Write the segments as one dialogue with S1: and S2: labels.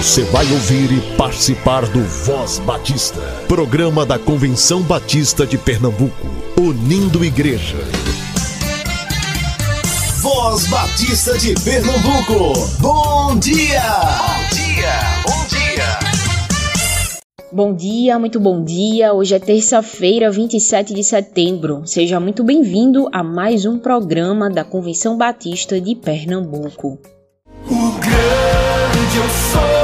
S1: Você vai ouvir e participar do Voz Batista, programa da Convenção Batista de Pernambuco, unindo igreja.
S2: Voz Batista de Pernambuco, bom dia! Bom dia, bom
S3: dia! Bom dia, muito bom dia. Hoje é terça-feira, 27 de setembro. Seja muito bem-vindo a mais um programa da Convenção Batista de Pernambuco.
S4: O grande eu sou.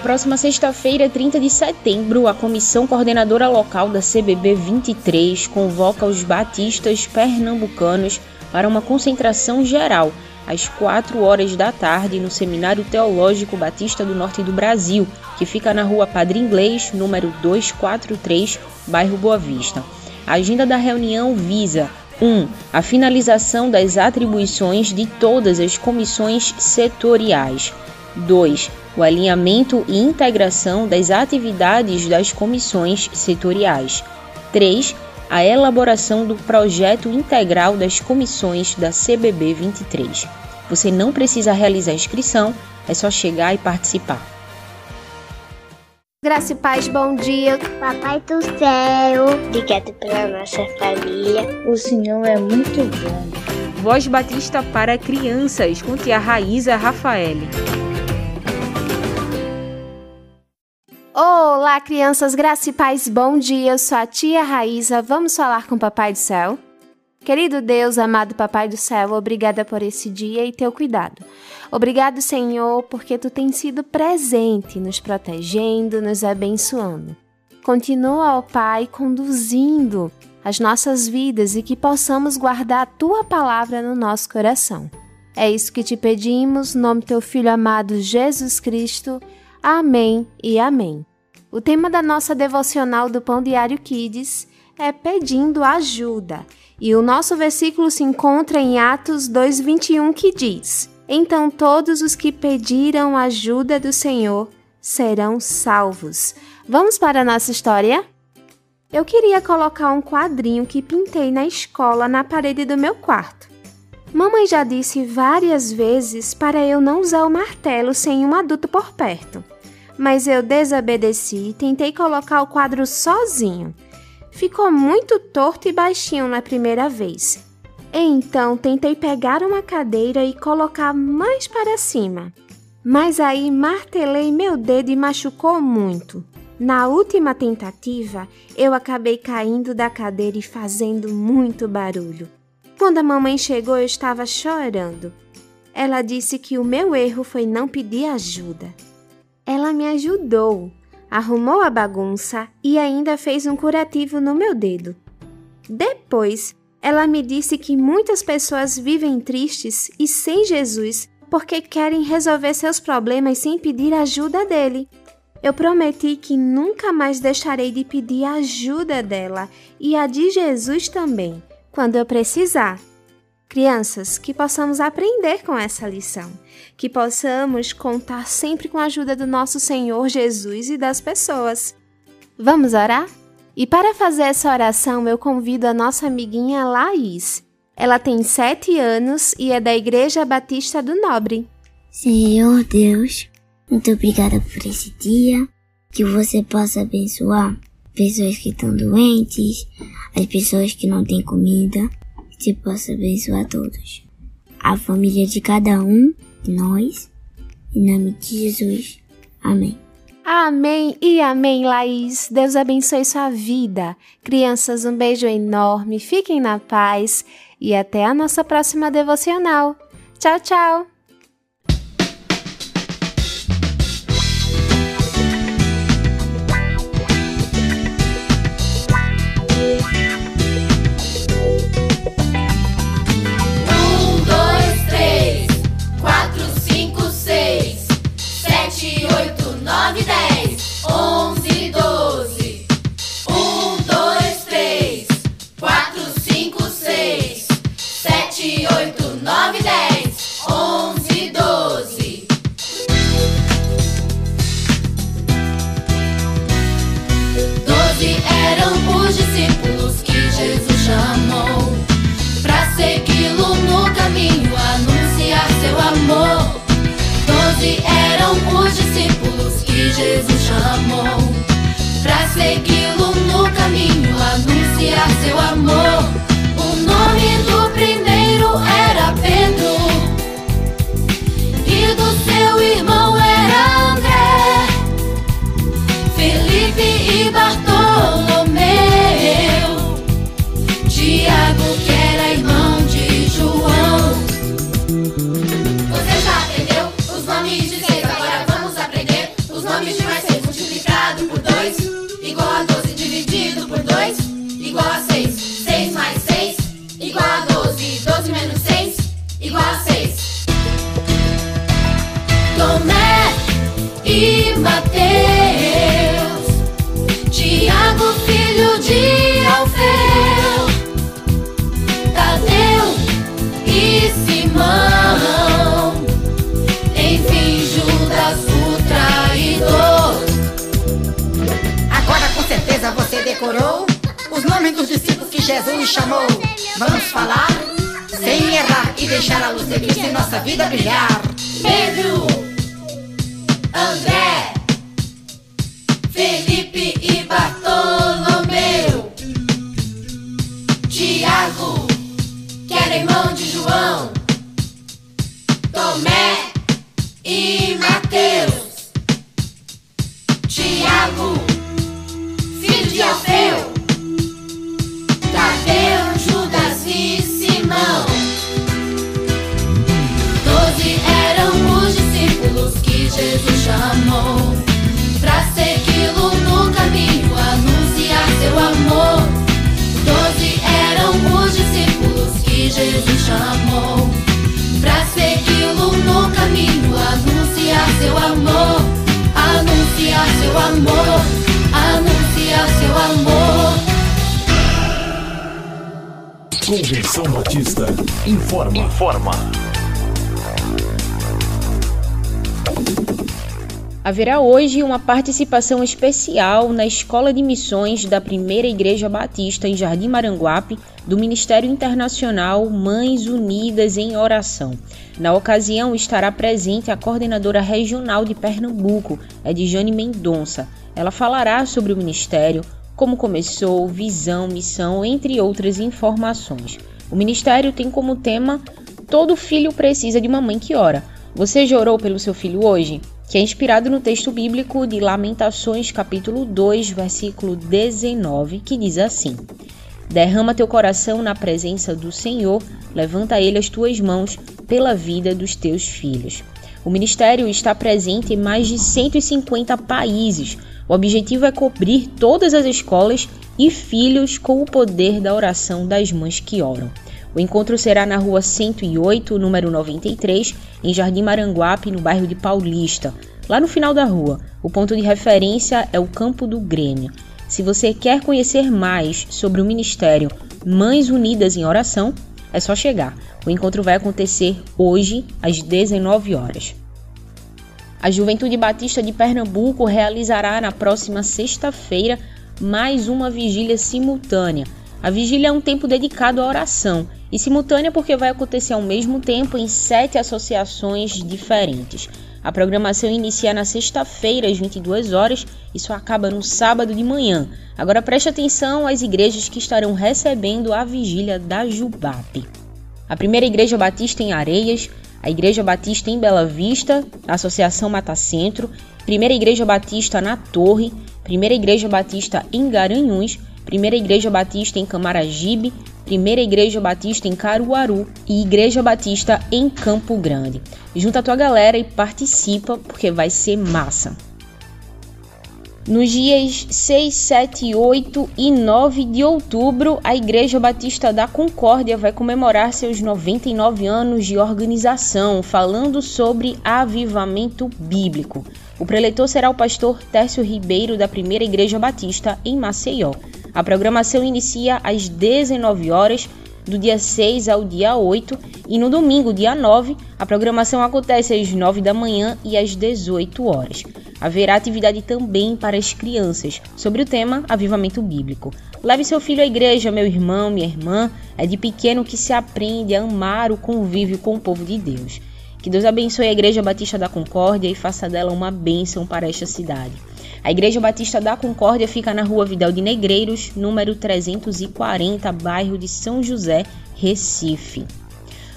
S3: Próxima sexta-feira, 30 de setembro, a Comissão Coordenadora Local da CBB 23 convoca os batistas pernambucanos para uma concentração geral às 4 horas da tarde no Seminário Teológico Batista do Norte do Brasil, que fica na rua Padre Inglês, número 243, bairro Boa Vista. A agenda da reunião visa 1. Um, a finalização das atribuições de todas as comissões setoriais. 2 o alinhamento e integração das atividades das comissões setoriais. 3. A elaboração do projeto integral das comissões da CBB 23. Você não precisa realizar inscrição, é só chegar e participar.
S5: Graça e paz, bom dia.
S6: Papai do céu, obrigado pela nossa família.
S7: O Senhor é muito bom.
S3: Voz Batista para crianças, com tia Raíza Rafael.
S5: Olá, crianças, graça e paz, bom dia. Eu sou a tia Raíza. Vamos falar com o Papai do Céu? Querido Deus, amado Papai do Céu, obrigada por esse dia e teu cuidado. Obrigado, Senhor, porque tu tens sido presente, nos protegendo, nos abençoando. Continua, ó Pai, conduzindo as nossas vidas e que possamos guardar a tua palavra no nosso coração. É isso que te pedimos, no nome teu filho amado Jesus Cristo. Amém e amém. O tema da nossa devocional do Pão Diário Kids é pedindo ajuda. E o nosso versículo se encontra em Atos 2:21 que diz: Então todos os que pediram ajuda do Senhor serão salvos. Vamos para a nossa história? Eu queria colocar um quadrinho que pintei na escola na parede do meu quarto. Mamãe já disse várias vezes para eu não usar o martelo sem um adulto por perto mas eu desobedeci e tentei colocar o quadro sozinho. Ficou muito torto e baixinho na primeira vez. Então tentei pegar uma cadeira e colocar mais para cima. Mas aí martelei meu dedo e machucou muito. Na última tentativa, eu acabei caindo da cadeira e fazendo muito barulho. Quando a mamãe chegou, eu estava chorando. Ela disse que o meu erro foi não pedir ajuda. Ela me ajudou, arrumou a bagunça e ainda fez um curativo no meu dedo. Depois, ela me disse que muitas pessoas vivem tristes e sem Jesus porque querem resolver seus problemas sem pedir ajuda dele. Eu prometi que nunca mais deixarei de pedir ajuda dela e a de Jesus também, quando eu precisar.
S8: Crianças, que possamos aprender com essa lição, que possamos contar sempre com a ajuda do nosso Senhor Jesus e das pessoas. Vamos orar? E para fazer essa oração, eu convido a nossa amiguinha Laís. Ela tem sete anos e é da Igreja Batista do Nobre.
S6: Senhor Deus, muito obrigada por esse dia. Que você possa abençoar pessoas que estão doentes, as pessoas que não têm comida. Que possa abençoar todos. A família de cada um nós. Em nome de Jesus. Amém.
S8: Amém e amém, Laís. Deus abençoe sua vida. Crianças, um beijo enorme. Fiquem na paz e até a nossa próxima devocional. Tchau, tchau.
S9: Decorou os nomes dos discípulos que Jesus chamou. Vamos falar sem errar e deixar a luz de Cristo em nossa vida brilhar.
S10: Pedro, André, Jesus chamou Pra segui-lo no caminho, anunciar seu amor Doze eram os discípulos que Jesus chamou Pra segui-lo no caminho, anunciar seu amor Anunciar seu amor, anunciar seu amor
S1: Convenção Batista informa. Informa.
S3: Haverá hoje uma participação especial na Escola de Missões da Primeira Igreja Batista em Jardim Maranguape, do Ministério Internacional Mães Unidas em Oração. Na ocasião estará presente a coordenadora regional de Pernambuco, Edjane Mendonça. Ela falará sobre o ministério, como começou, visão, missão, entre outras informações. O ministério tem como tema Todo filho precisa de uma mãe que ora. Você já orou pelo seu filho hoje? Que é inspirado no texto bíblico de Lamentações, capítulo 2, versículo 19, que diz assim: Derrama teu coração na presença do Senhor, levanta ele as tuas mãos pela vida dos teus filhos. O ministério está presente em mais de 150 países. O objetivo é cobrir todas as escolas e filhos com o poder da oração das mães que oram. O encontro será na rua 108, número 93, em Jardim Maranguape, no bairro de Paulista. Lá no final da rua, o ponto de referência é o Campo do Grêmio. Se você quer conhecer mais sobre o Ministério Mães Unidas em Oração, é só chegar. O encontro vai acontecer hoje, às 19 horas. A Juventude Batista de Pernambuco realizará na próxima sexta-feira mais uma vigília simultânea. A vigília é um tempo dedicado à oração e simultânea porque vai acontecer ao mesmo tempo em sete associações diferentes. A programação inicia na sexta-feira, às 22 horas, e só acaba no sábado de manhã. Agora preste atenção às igrejas que estarão recebendo a vigília da Jubape. A primeira igreja batista em Areias, a Igreja Batista em Bela Vista, a Associação Mata Centro, Primeira Igreja Batista na Torre, Primeira Igreja Batista em Garanhuns, Primeira Igreja Batista em Camaragibe, Primeira Igreja Batista em Caruaru e Igreja Batista em Campo Grande. Junta a tua galera e participa porque vai ser massa. Nos dias 6, 7, 8 e 9 de outubro, a Igreja Batista da Concórdia vai comemorar seus 99 anos de organização, falando sobre avivamento bíblico. O preletor será o pastor Tércio Ribeiro, da Primeira Igreja Batista, em Maceió. A programação inicia às 19 horas do dia 6 ao dia 8 e no domingo, dia 9, a programação acontece às 9 da manhã e às 18 horas. Haverá atividade também para as crianças sobre o tema Avivamento Bíblico. Leve seu filho à igreja, meu irmão, minha irmã. É de pequeno que se aprende a amar o convívio com o povo de Deus. Que Deus abençoe a Igreja Batista da Concórdia e faça dela uma bênção para esta cidade. A Igreja Batista da Concórdia fica na rua Vidal de Negreiros, número 340, bairro de São José, Recife.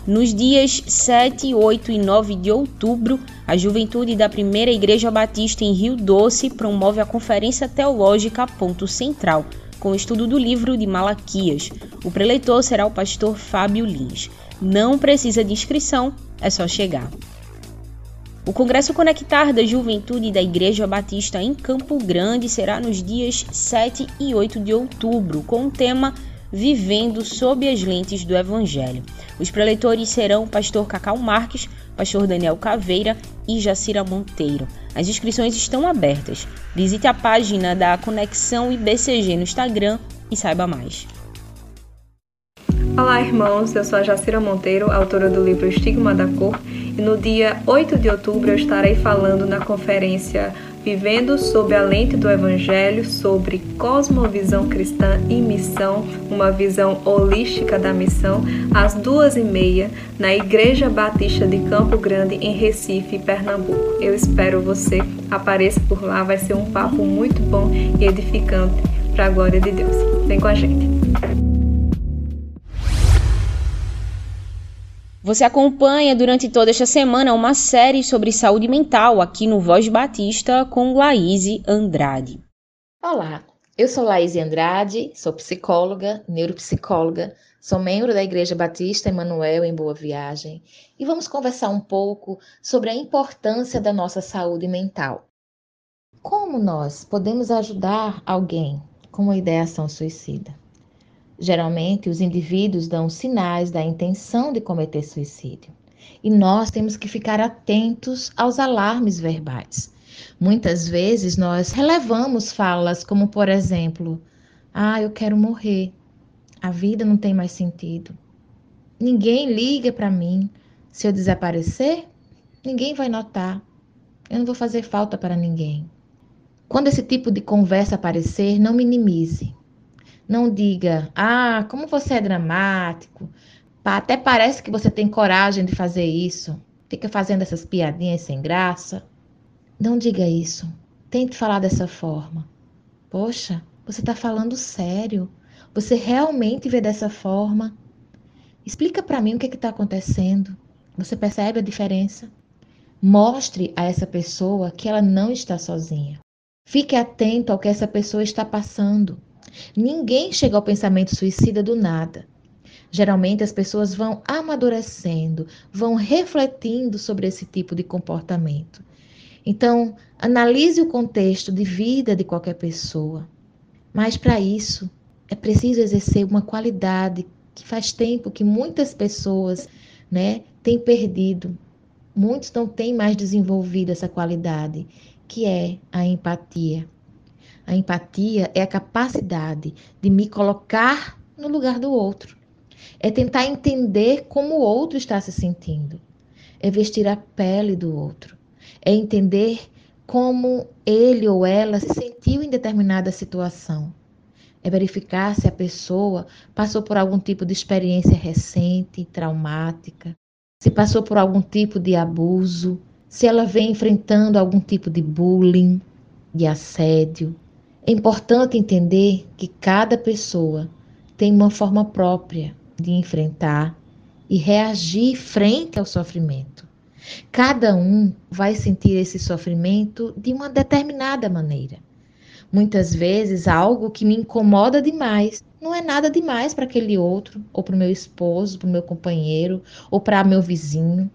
S3: Nos dias 7, 8 e 9 de outubro, a juventude da Primeira Igreja Batista em Rio Doce promove a Conferência Teológica Ponto Central, com o estudo do livro de Malaquias. O preleitor será o pastor Fábio Lins. Não precisa de inscrição, é só chegar. O Congresso Conectar da Juventude da Igreja Batista em Campo Grande será nos dias 7 e 8 de outubro, com o tema Vivendo sob as lentes do Evangelho. Os preletores serão pastor Cacau Marques, pastor Daniel Caveira e Jacira Monteiro. As inscrições estão abertas. Visite a página da Conexão IBCG no Instagram e saiba mais.
S11: Olá, irmãos. Eu sou a Jacira Monteiro, autora do livro Estigma da Cor, e no dia 8 de outubro eu estarei falando na conferência Vivendo sob a lente do Evangelho sobre cosmovisão cristã e missão, uma visão holística da missão, às duas e meia, na Igreja Batista de Campo Grande, em Recife, Pernambuco. Eu espero você. Apareça por lá, vai ser um papo muito bom e edificante para a glória de Deus. Vem com a gente.
S3: Você acompanha durante toda esta semana uma série sobre saúde mental aqui no Voz Batista com Laíse Andrade.
S12: Olá, eu sou Laíse Andrade, sou psicóloga, neuropsicóloga, sou membro da Igreja Batista Emanuel em Boa Viagem e vamos conversar um pouco sobre a importância da nossa saúde mental. Como nós podemos ajudar alguém com uma ideação suicida? Geralmente, os indivíduos dão sinais da intenção de cometer suicídio. E nós temos que ficar atentos aos alarmes verbais. Muitas vezes nós relevamos falas como, por exemplo, ah, eu quero morrer. A vida não tem mais sentido. Ninguém liga para mim. Se eu desaparecer, ninguém vai notar. Eu não vou fazer falta para ninguém. Quando esse tipo de conversa aparecer, não minimize. Não diga, ah, como você é dramático. Até parece que você tem coragem de fazer isso. Fica fazendo essas piadinhas sem graça. Não diga isso. Tente falar dessa forma. Poxa, você está falando sério. Você realmente vê dessa forma? Explica para mim o que está acontecendo. Você percebe a diferença? Mostre a essa pessoa que ela não está sozinha. Fique atento ao que essa pessoa está passando. Ninguém chega ao pensamento suicida do nada. Geralmente as pessoas vão amadurecendo, vão refletindo sobre esse tipo de comportamento. Então, analise o contexto de vida de qualquer pessoa. Mas para isso, é preciso exercer uma qualidade que faz tempo que muitas pessoas, né, têm perdido. Muitos não têm mais desenvolvido essa qualidade, que é a empatia. A empatia é a capacidade de me colocar no lugar do outro. é tentar entender como o outro está se sentindo, é vestir a pele do outro, é entender como ele ou ela se sentiu em determinada situação. É verificar se a pessoa passou por algum tipo de experiência recente, traumática, se passou por algum tipo de abuso, se ela vem enfrentando algum tipo de bullying, de assédio. É importante entender que cada pessoa tem uma forma própria de enfrentar e reagir frente ao sofrimento. Cada um vai sentir esse sofrimento de uma determinada maneira. Muitas vezes, algo que me incomoda demais não é nada demais para aquele outro, ou para o meu esposo, para o meu companheiro, ou para meu vizinho.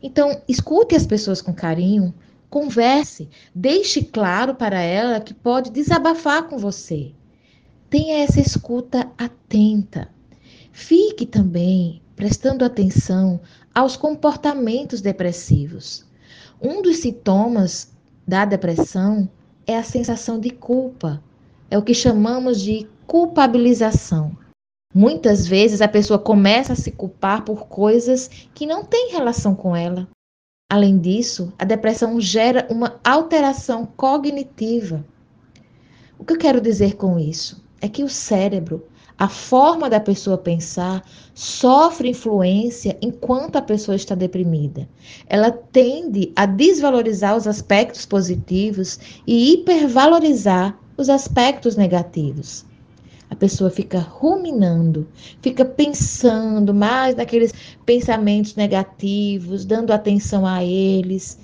S12: Então, escute as pessoas com carinho, converse, deixe claro para ela que pode desabafar com você. Tenha essa escuta atenta. Fique também prestando atenção aos comportamentos depressivos. Um dos sintomas da depressão é a sensação de culpa. É o que chamamos de culpabilização. Muitas vezes a pessoa começa a se culpar por coisas que não têm relação com ela. Além disso, a depressão gera uma alteração cognitiva. O que eu quero dizer com isso? É que o cérebro, a forma da pessoa pensar, sofre influência enquanto a pessoa está deprimida. Ela tende a desvalorizar os aspectos positivos e hipervalorizar os aspectos negativos. A pessoa fica ruminando, fica pensando mais naqueles pensamentos negativos, dando atenção a eles,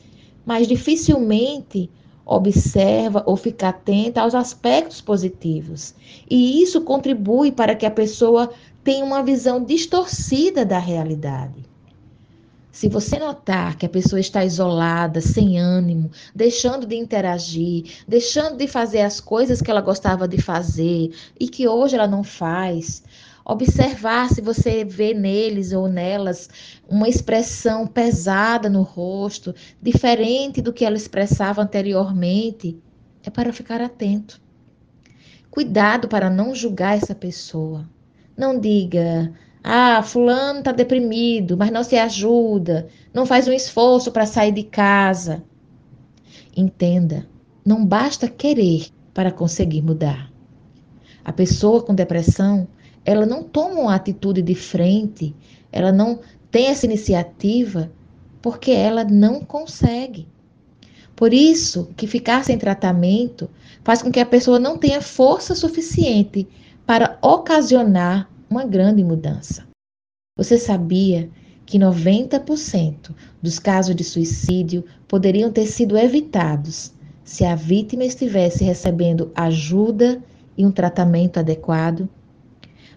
S12: mas dificilmente observa ou fica atenta aos aspectos positivos. E isso contribui para que a pessoa tenha uma visão distorcida da realidade. Se você notar que a pessoa está isolada, sem ânimo, deixando de interagir, deixando de fazer as coisas que ela gostava de fazer e que hoje ela não faz, observar se você vê neles ou nelas uma expressão pesada no rosto, diferente do que ela expressava anteriormente, é para ficar atento. Cuidado para não julgar essa pessoa. Não diga, ah, fulano está deprimido, mas não se ajuda, não faz um esforço para sair de casa. Entenda, não basta querer para conseguir mudar. A pessoa com depressão, ela não toma uma atitude de frente, ela não tem essa iniciativa porque ela não consegue. Por isso que ficar sem tratamento faz com que a pessoa não tenha força suficiente para ocasionar uma grande mudança. Você sabia que 90% dos casos de suicídio poderiam ter sido evitados se a vítima estivesse recebendo ajuda e um tratamento adequado?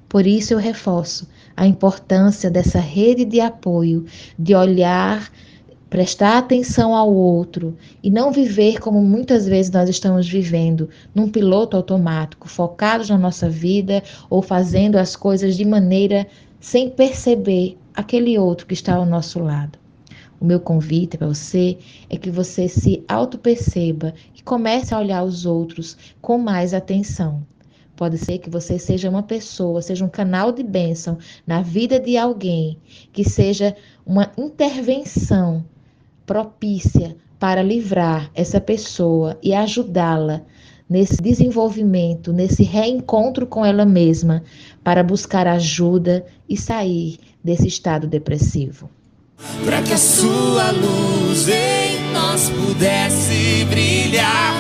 S12: Por isso eu reforço a importância dessa rede de apoio, de olhar prestar atenção ao outro e não viver como muitas vezes nós estamos vivendo, num piloto automático, focados na nossa vida ou fazendo as coisas de maneira sem perceber aquele outro que está ao nosso lado. O meu convite para você é que você se auto-perceba e comece a olhar os outros com mais atenção. Pode ser que você seja uma pessoa, seja um canal de bênção na vida de alguém, que seja uma intervenção propícia para livrar essa pessoa e ajudá-la nesse desenvolvimento, nesse reencontro com ela mesma, para buscar ajuda e sair desse estado depressivo.
S13: Para que a sua luz em nós pudesse brilhar,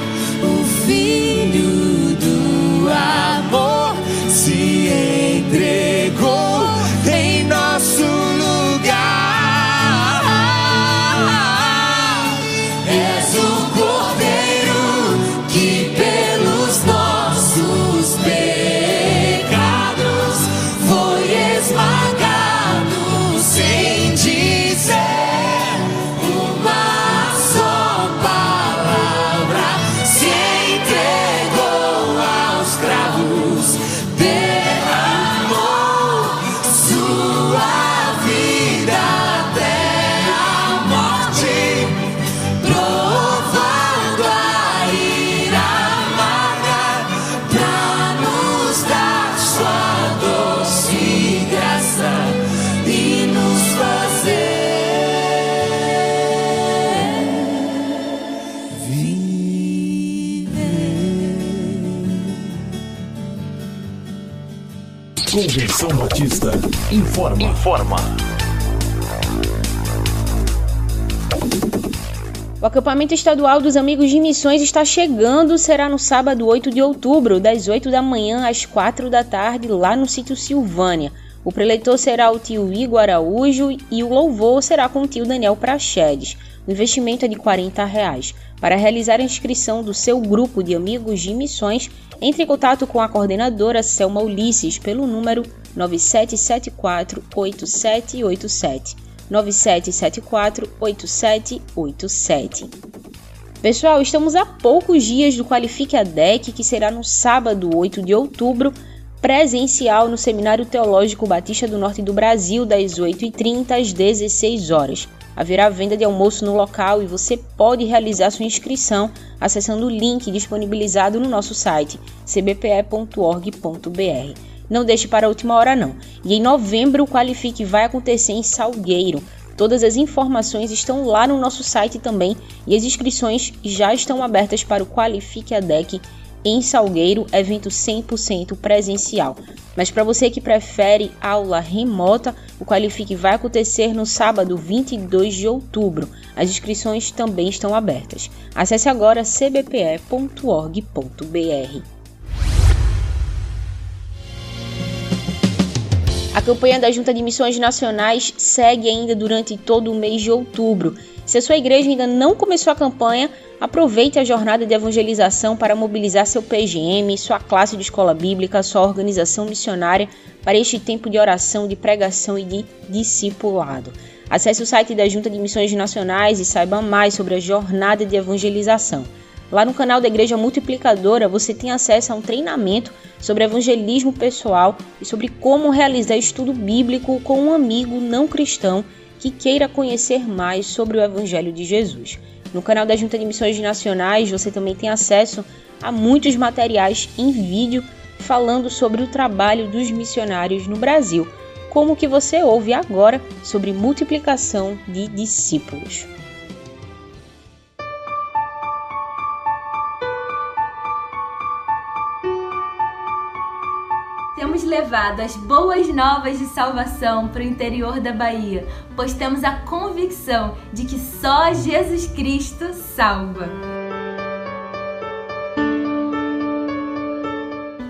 S1: Convenção Batista informa. Informa.
S3: O acampamento estadual dos Amigos de Missões está chegando, será no sábado 8 de outubro, das 8 da manhã às 4 da tarde, lá no sítio Silvânia. O preleitor será o tio Igor Araújo e o louvor será com o tio Daniel Prachedes. O investimento é de 40 reais. Para realizar a inscrição do seu grupo de amigos de missões, entre em contato com a coordenadora Selma Ulisses pelo número 9774 8787. 9774 8787. Pessoal, estamos a poucos dias do Qualifique a DEC, que será no sábado 8 de outubro, presencial no Seminário Teológico Batista do Norte do Brasil, das 8h30 às 16 horas. Haverá venda de almoço no local e você pode realizar sua inscrição acessando o link disponibilizado no nosso site cbpe.org.br. Não deixe para a última hora não. E em novembro o Qualifique vai acontecer em Salgueiro. Todas as informações estão lá no nosso site também e as inscrições já estão abertas para o Qualifique ADEC em Salgueiro, evento 100% presencial. Mas para você que prefere aula remota, o Qualifique vai acontecer no sábado 22 de outubro. As inscrições também estão abertas. Acesse agora cbpe.org.br. A campanha da Junta de Missões Nacionais segue ainda durante todo o mês de outubro. Se a sua igreja ainda não começou a campanha, aproveite a jornada de evangelização para mobilizar seu PGM, sua classe de escola bíblica, sua organização missionária para este tempo de oração, de pregação e de discipulado. Acesse o site da Junta de Missões Nacionais e saiba mais sobre a jornada de evangelização. Lá no canal da Igreja Multiplicadora você tem acesso a um treinamento sobre evangelismo pessoal e sobre como realizar estudo bíblico com um amigo não cristão que queira conhecer mais sobre o Evangelho de Jesus. No canal da Junta de Missões Nacionais você também tem acesso a muitos materiais em vídeo falando sobre o trabalho dos missionários no Brasil, como o que você ouve agora sobre multiplicação de discípulos.
S8: Levado as boas novas de salvação para o interior da Bahia, pois temos a convicção de que só Jesus Cristo salva.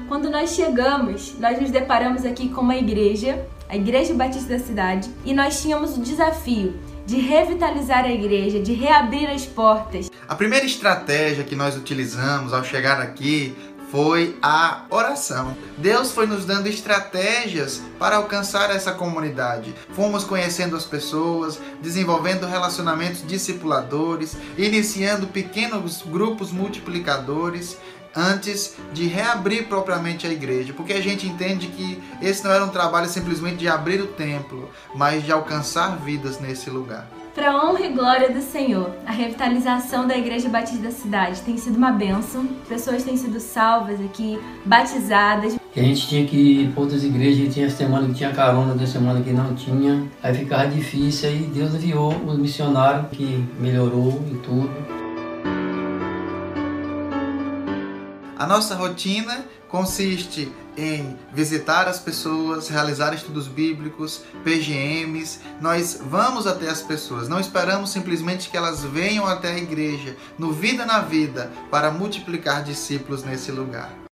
S8: Quando nós chegamos, nós nos deparamos aqui com uma igreja, a Igreja Batista da cidade, e nós tínhamos o desafio de revitalizar a igreja, de reabrir as portas.
S14: A primeira estratégia que nós utilizamos ao chegar aqui foi a oração. Deus foi nos dando estratégias para alcançar essa comunidade. Fomos conhecendo as pessoas, desenvolvendo relacionamentos discipuladores, iniciando pequenos grupos multiplicadores antes de reabrir propriamente a igreja, porque a gente entende que esse não era um trabalho simplesmente de abrir o templo, mas de alcançar vidas nesse lugar.
S8: Para a honra e glória do Senhor, a revitalização da Igreja Batista da cidade tem sido uma bênção. Pessoas têm sido salvas aqui, batizadas.
S15: A gente tinha que ir para outras igrejas, tinha semana que tinha carona, outra semana que não tinha. Aí ficava difícil, aí Deus enviou o missionário que melhorou e tudo.
S14: A nossa rotina consiste em visitar as pessoas, realizar estudos bíblicos, PGMs. Nós vamos até as pessoas, não esperamos simplesmente que elas venham até a igreja, no Vida na Vida, para multiplicar discípulos nesse lugar.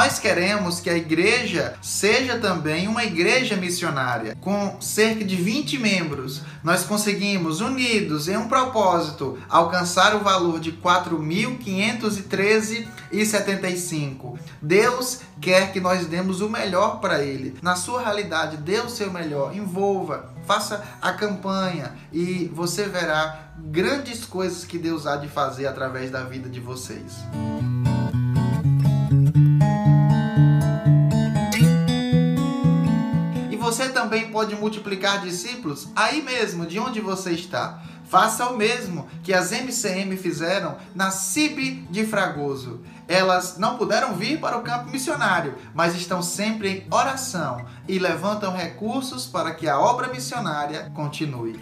S14: Nós queremos que a igreja seja também uma igreja missionária, com cerca de 20 membros. Nós conseguimos, unidos em um propósito, alcançar o valor de 4.513,75. Deus quer que nós demos o melhor para Ele. Na sua realidade, dê o seu melhor, envolva, faça a campanha e você verá grandes coisas que Deus há de fazer através da vida de vocês. também pode multiplicar discípulos aí mesmo, de onde você está. Faça o mesmo que as MCM fizeram na CIB de Fragoso. Elas não puderam vir para o campo missionário, mas estão sempre em oração e levantam recursos para que a obra missionária continue.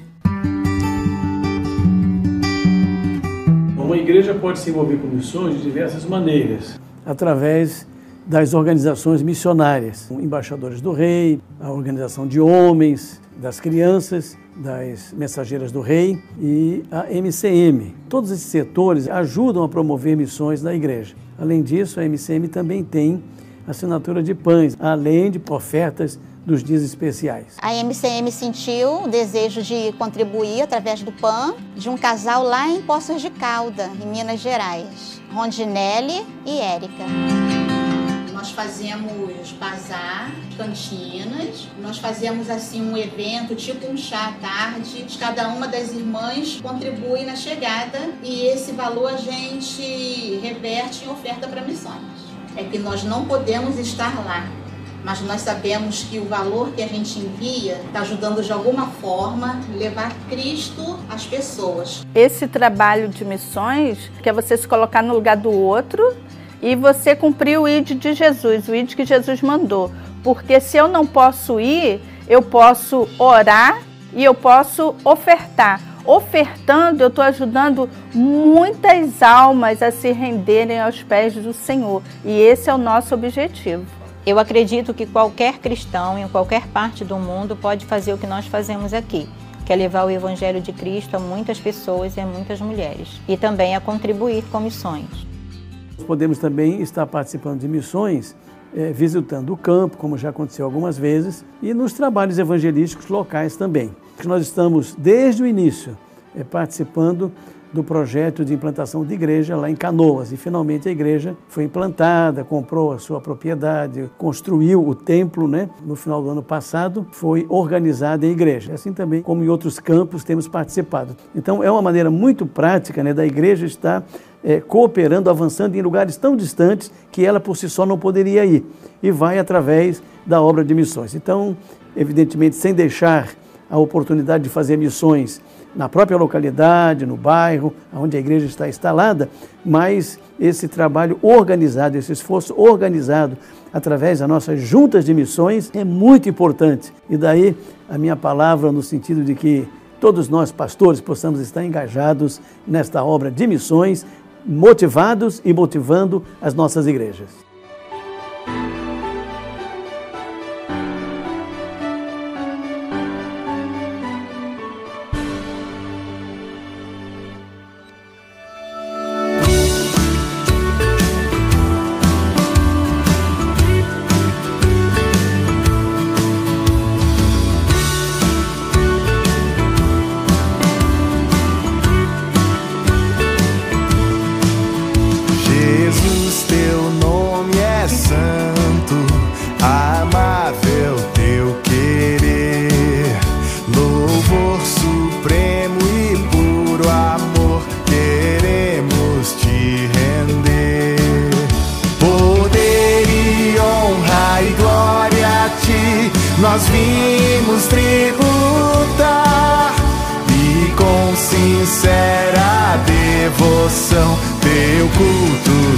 S16: Uma igreja pode se envolver com missões de diversas maneiras. Através das organizações missionárias, embaixadores do rei, a organização de homens, das crianças, das mensageiras do rei e a MCM. Todos esses setores ajudam a promover missões na igreja. Além disso, a MCM também tem assinatura de pães, além de ofertas dos dias especiais.
S17: A MCM sentiu o desejo de contribuir através do PAN de um casal lá em Poços de Calda, em Minas Gerais, Rondinelli e Érica.
S18: Nós fazemos bazar, cantinas, nós fazemos assim um evento, tipo um chá à tarde. Cada uma das irmãs contribui na chegada e esse valor a gente reverte em oferta para missões. É que nós não podemos estar lá, mas nós sabemos que o valor que a gente envia está ajudando de alguma forma levar Cristo às pessoas.
S19: Esse trabalho de missões, que é você se colocar no lugar do outro e você cumprir o ID de Jesus, o ID que Jesus mandou. Porque se eu não posso ir, eu posso orar e eu posso ofertar. Ofertando, eu estou ajudando muitas almas a se renderem aos pés do Senhor. E esse é o nosso objetivo.
S20: Eu acredito que qualquer cristão em qualquer parte do mundo pode fazer o que nós fazemos aqui, que é levar o Evangelho de Cristo a muitas pessoas e a muitas mulheres, e também a contribuir com missões.
S16: Podemos também estar participando de missões, é, visitando o campo, como já aconteceu algumas vezes, e nos trabalhos evangelísticos locais também. Nós estamos, desde o início, é, participando do projeto de implantação de igreja lá em Canoas. E finalmente a igreja foi implantada, comprou a sua propriedade, construiu o templo, né? No final do ano passado foi organizada a igreja. Assim também como em outros campos temos participado. Então é uma maneira muito prática, né, da igreja estar é, cooperando, avançando em lugares tão distantes que ela por si só não poderia ir. E vai através da obra de missões. Então, evidentemente, sem deixar a oportunidade de fazer missões na própria localidade, no bairro, onde a igreja está instalada, mas esse trabalho organizado, esse esforço organizado através das nossas juntas de missões é muito importante. E daí a minha palavra no sentido de que todos nós, pastores, possamos estar engajados nesta obra de missões, motivados e motivando as nossas igrejas.
S21: devoção, teu culto.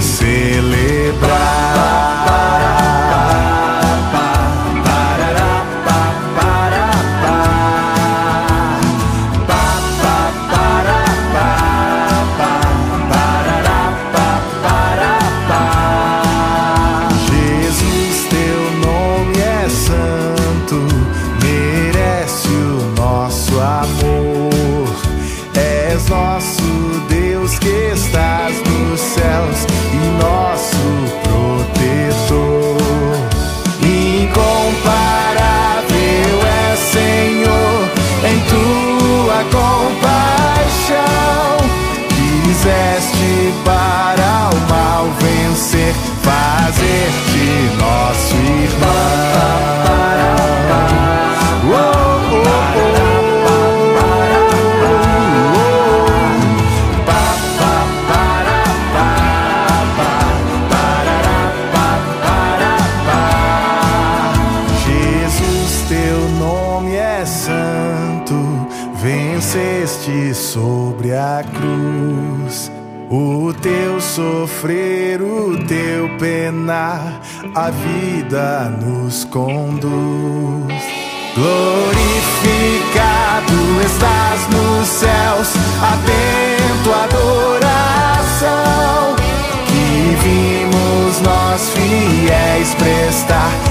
S21: Sofrer, a vida nos conduz. Glorificado estás nos céus, atento à adoração que vimos nós fiéis prestar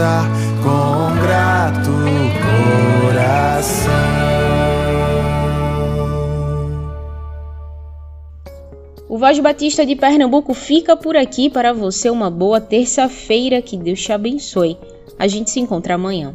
S21: prestar com grato coração.
S3: O Voz Batista de Pernambuco fica por aqui para você uma boa terça-feira, que Deus te abençoe. A gente se encontra amanhã.